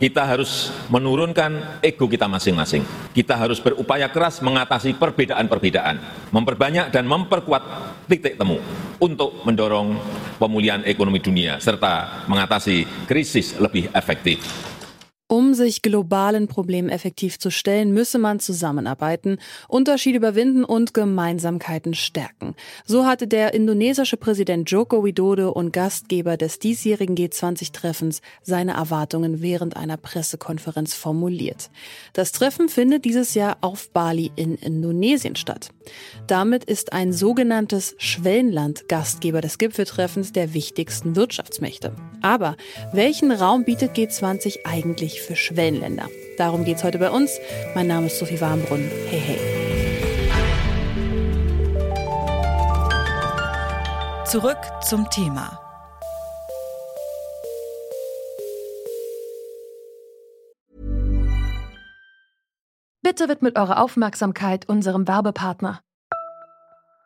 Kita harus menurunkan ego kita masing-masing. Kita harus berupaya keras mengatasi perbedaan-perbedaan, memperbanyak dan memperkuat titik temu untuk mendorong pemulihan ekonomi dunia serta mengatasi krisis lebih efektif. Um sich globalen Problemen effektiv zu stellen, müsse man zusammenarbeiten, Unterschiede überwinden und Gemeinsamkeiten stärken. So hatte der indonesische Präsident Joko Widodo und Gastgeber des diesjährigen G20-Treffens seine Erwartungen während einer Pressekonferenz formuliert. Das Treffen findet dieses Jahr auf Bali in Indonesien statt. Damit ist ein sogenanntes Schwellenland Gastgeber des Gipfeltreffens der wichtigsten Wirtschaftsmächte. Aber welchen Raum bietet G20 eigentlich für Schwellenländer. Darum geht es heute bei uns. Mein Name ist Sophie Warmbrunn. Hey, hey. Zurück zum Thema. Bitte widmet eure Aufmerksamkeit unserem Werbepartner.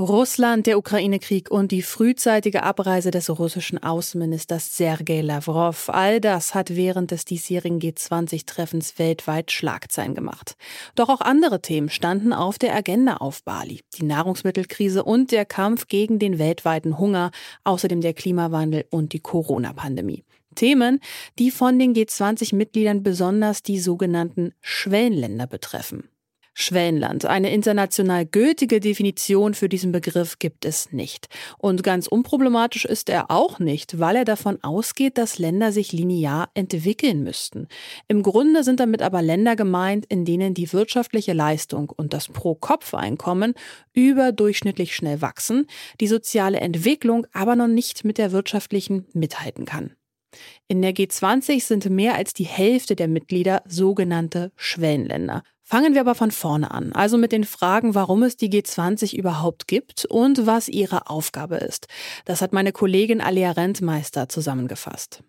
Russland, der Ukraine-Krieg und die frühzeitige Abreise des russischen Außenministers Sergei Lavrov, all das hat während des diesjährigen G20-Treffens weltweit Schlagzeilen gemacht. Doch auch andere Themen standen auf der Agenda auf Bali. Die Nahrungsmittelkrise und der Kampf gegen den weltweiten Hunger, außerdem der Klimawandel und die Corona-Pandemie. Themen, die von den G20-Mitgliedern besonders die sogenannten Schwellenländer betreffen. Schwellenland. Eine international gültige Definition für diesen Begriff gibt es nicht. Und ganz unproblematisch ist er auch nicht, weil er davon ausgeht, dass Länder sich linear entwickeln müssten. Im Grunde sind damit aber Länder gemeint, in denen die wirtschaftliche Leistung und das Pro-Kopf-Einkommen überdurchschnittlich schnell wachsen, die soziale Entwicklung aber noch nicht mit der wirtschaftlichen mithalten kann. In der G20 sind mehr als die Hälfte der Mitglieder sogenannte Schwellenländer. Fangen wir aber von vorne an, also mit den Fragen, warum es die G20 überhaupt gibt und was ihre Aufgabe ist. Das hat meine Kollegin Alia Rentmeister zusammengefasst.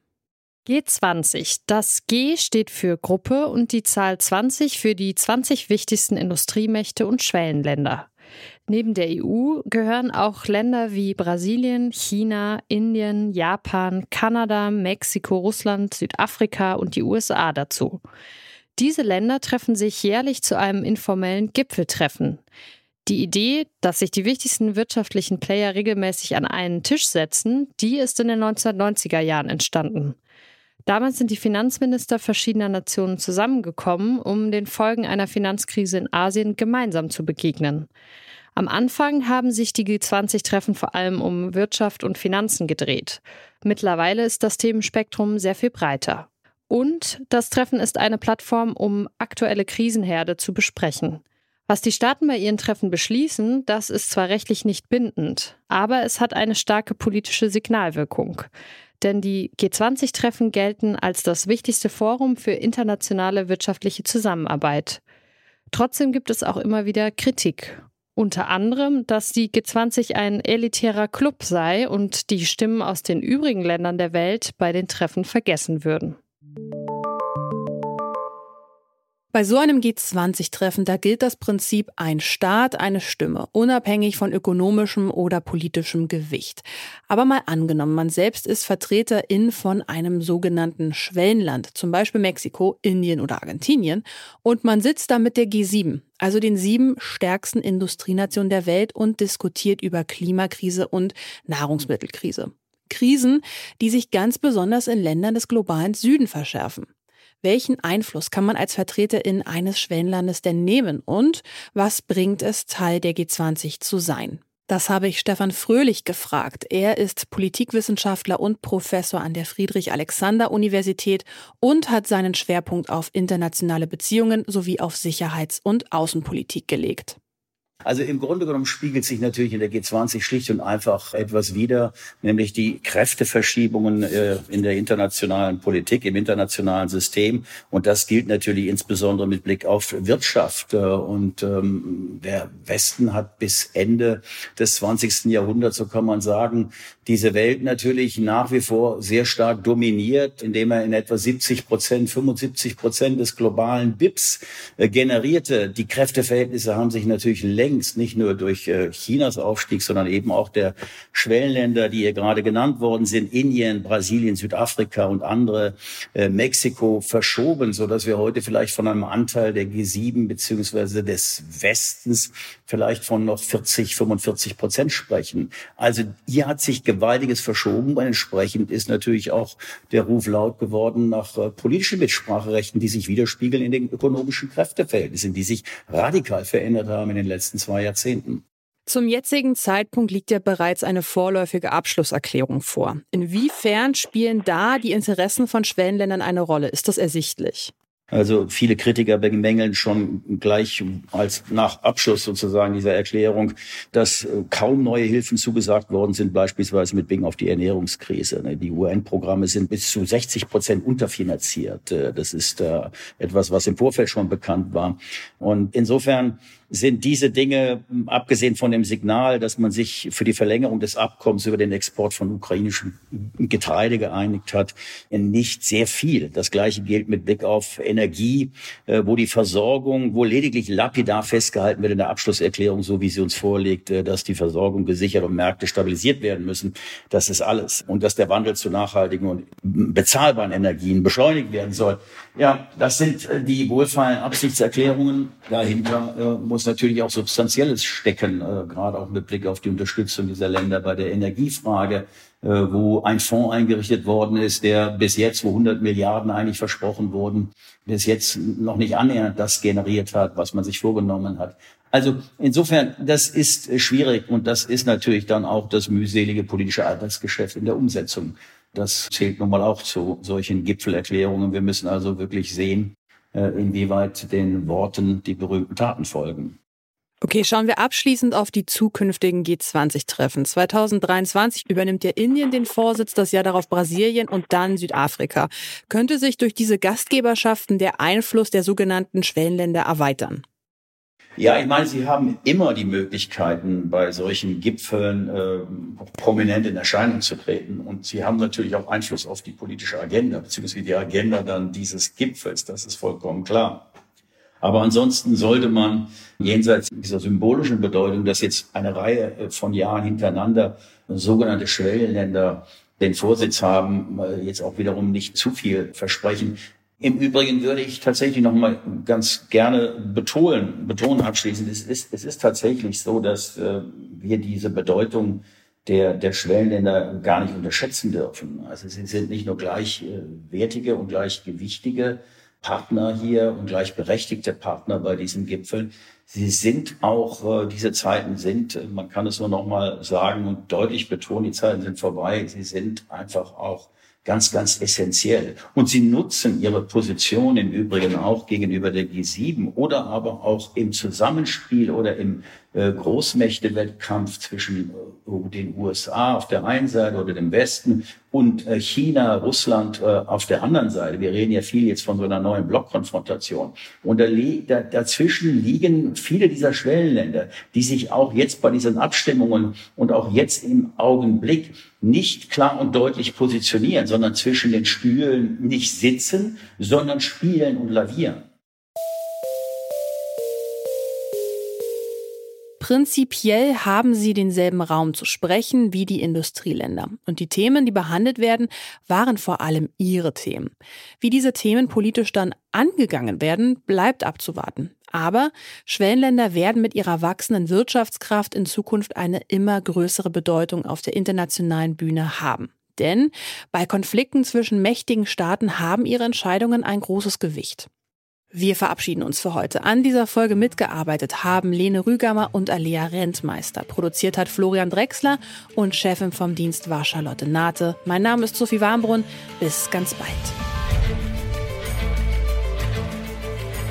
G20. Das G steht für Gruppe und die Zahl 20 für die 20 wichtigsten Industriemächte und Schwellenländer. Neben der EU gehören auch Länder wie Brasilien, China, Indien, Japan, Kanada, Mexiko, Russland, Südafrika und die USA dazu. Diese Länder treffen sich jährlich zu einem informellen Gipfeltreffen. Die Idee, dass sich die wichtigsten wirtschaftlichen Player regelmäßig an einen Tisch setzen, die ist in den 1990er Jahren entstanden. Damals sind die Finanzminister verschiedener Nationen zusammengekommen, um den Folgen einer Finanzkrise in Asien gemeinsam zu begegnen. Am Anfang haben sich die G20-Treffen vor allem um Wirtschaft und Finanzen gedreht. Mittlerweile ist das Themenspektrum sehr viel breiter. Und das Treffen ist eine Plattform, um aktuelle Krisenherde zu besprechen. Was die Staaten bei ihren Treffen beschließen, das ist zwar rechtlich nicht bindend, aber es hat eine starke politische Signalwirkung. Denn die G20-Treffen gelten als das wichtigste Forum für internationale wirtschaftliche Zusammenarbeit. Trotzdem gibt es auch immer wieder Kritik. Unter anderem, dass die G20 ein elitärer Club sei und die Stimmen aus den übrigen Ländern der Welt bei den Treffen vergessen würden. Bei so einem G20-Treffen, da gilt das Prinzip ein Staat, eine Stimme, unabhängig von ökonomischem oder politischem Gewicht. Aber mal angenommen, man selbst ist Vertreterin von einem sogenannten Schwellenland, zum Beispiel Mexiko, Indien oder Argentinien, und man sitzt da mit der G7, also den sieben stärksten Industrienationen der Welt und diskutiert über Klimakrise und Nahrungsmittelkrise. Krisen, die sich ganz besonders in Ländern des globalen Süden verschärfen. Welchen Einfluss kann man als Vertreterin eines Schwellenlandes denn nehmen und was bringt es, Teil der G20 zu sein? Das habe ich Stefan Fröhlich gefragt. Er ist Politikwissenschaftler und Professor an der Friedrich-Alexander-Universität und hat seinen Schwerpunkt auf internationale Beziehungen sowie auf Sicherheits- und Außenpolitik gelegt. Also im Grunde genommen spiegelt sich natürlich in der G20 schlicht und einfach etwas wider, nämlich die Kräfteverschiebungen äh, in der internationalen Politik, im internationalen System. Und das gilt natürlich insbesondere mit Blick auf Wirtschaft. Äh, und ähm, der Westen hat bis Ende des 20. Jahrhunderts, so kann man sagen, diese Welt natürlich nach wie vor sehr stark dominiert, indem er in etwa 70 Prozent, 75 Prozent des globalen BIPs äh, generierte. Die Kräfteverhältnisse haben sich natürlich längst nicht nur durch äh, Chinas Aufstieg, sondern eben auch der Schwellenländer, die hier gerade genannt worden sind, Indien, Brasilien, Südafrika und andere, äh, Mexiko verschoben, so dass wir heute vielleicht von einem Anteil der G7 beziehungsweise des Westens vielleicht von noch 40, 45 Prozent sprechen. Also hier hat sich gewaltiges verschoben und entsprechend ist natürlich auch der Ruf laut geworden nach äh, politischen Mitspracherechten, die sich widerspiegeln in den ökonomischen Kräfteverhältnissen, die sich radikal verändert haben in den letzten zwei Jahrzehnten. Zum jetzigen Zeitpunkt liegt ja bereits eine vorläufige Abschlusserklärung vor. Inwiefern spielen da die Interessen von Schwellenländern eine Rolle? Ist das ersichtlich? Also viele Kritiker bemängeln schon gleich als nach Abschluss sozusagen dieser Erklärung, dass äh, kaum neue Hilfen zugesagt worden sind, beispielsweise mit Blick auf die Ernährungskrise. Ne, die UN-Programme sind bis zu 60 Prozent unterfinanziert. Äh, das ist äh, etwas, was im Vorfeld schon bekannt war. Und insofern sind diese Dinge, abgesehen von dem Signal, dass man sich für die Verlängerung des Abkommens über den Export von ukrainischem Getreide geeinigt hat, nicht sehr viel. Das Gleiche gilt mit Blick auf Energie, äh, wo die Versorgung, wo lediglich lapidar festgehalten wird in der Abschlusserklärung, so wie sie uns vorlegt, äh, dass die Versorgung gesichert und Märkte stabilisiert werden müssen. Das ist alles. Und dass der Wandel zu nachhaltigen und bezahlbaren Energien beschleunigt werden soll. Ja, das sind äh, die wohlfeilen Absichtserklärungen. Dahinter muss muss natürlich auch Substanzielles stecken, äh, gerade auch mit Blick auf die Unterstützung dieser Länder bei der Energiefrage, äh, wo ein Fonds eingerichtet worden ist, der bis jetzt, wo 100 Milliarden eigentlich versprochen wurden, bis jetzt noch nicht annähernd das generiert hat, was man sich vorgenommen hat. Also insofern, das ist schwierig und das ist natürlich dann auch das mühselige politische Alltagsgeschäft in der Umsetzung. Das zählt nun mal auch zu solchen Gipfelerklärungen. Wir müssen also wirklich sehen, inwieweit den Worten die berühmten Taten folgen. Okay, schauen wir abschließend auf die zukünftigen G20-Treffen. 2023 übernimmt ja Indien den Vorsitz, das Jahr darauf Brasilien und dann Südafrika. Könnte sich durch diese Gastgeberschaften der Einfluss der sogenannten Schwellenländer erweitern? Ja, ich meine, Sie haben immer die Möglichkeiten, bei solchen Gipfeln äh, prominent in Erscheinung zu treten. Und Sie haben natürlich auch Einfluss auf die politische Agenda, beziehungsweise die Agenda dann dieses Gipfels. Das ist vollkommen klar. Aber ansonsten sollte man jenseits dieser symbolischen Bedeutung, dass jetzt eine Reihe äh, von Jahren hintereinander sogenannte Schwellenländer den Vorsitz haben, äh, jetzt auch wiederum nicht zu viel versprechen. Im Übrigen würde ich tatsächlich noch mal ganz gerne betonen, betonen abschließend, es ist, es ist tatsächlich so, dass äh, wir diese Bedeutung der, der Schwellenländer gar nicht unterschätzen dürfen. Also sie sind nicht nur gleichwertige und gleichgewichtige Partner hier und gleichberechtigte Partner bei diesen Gipfeln. Sie sind auch, äh, diese Zeiten sind, man kann es nur noch mal sagen und deutlich betonen, die Zeiten sind vorbei. Sie sind einfach auch ganz, ganz essentiell. Und sie nutzen ihre Position im Übrigen auch gegenüber der G7 oder aber auch im Zusammenspiel oder im äh, Großmächtewettkampf zwischen äh, den USA auf der einen Seite oder dem Westen und äh, China, Russland auf der anderen Seite. Wir reden ja viel jetzt von so einer neuen Blockkonfrontation. Und da, dazwischen liegen viele dieser Schwellenländer, die sich auch jetzt bei diesen Abstimmungen und auch jetzt im Augenblick nicht klar und deutlich positionieren, sondern zwischen den Stühlen nicht sitzen, sondern spielen und lavieren. Prinzipiell haben sie denselben Raum zu sprechen wie die Industrieländer. Und die Themen, die behandelt werden, waren vor allem ihre Themen. Wie diese Themen politisch dann angegangen werden, bleibt abzuwarten. Aber Schwellenländer werden mit ihrer wachsenden Wirtschaftskraft in Zukunft eine immer größere Bedeutung auf der internationalen Bühne haben. Denn bei Konflikten zwischen mächtigen Staaten haben ihre Entscheidungen ein großes Gewicht. Wir verabschieden uns für heute. An dieser Folge mitgearbeitet haben Lene Rügamer und Alea Rentmeister. Produziert hat Florian Drexler und Chefin vom Dienst war Charlotte Nate. Mein Name ist Sophie Warmbrunn. Bis ganz bald.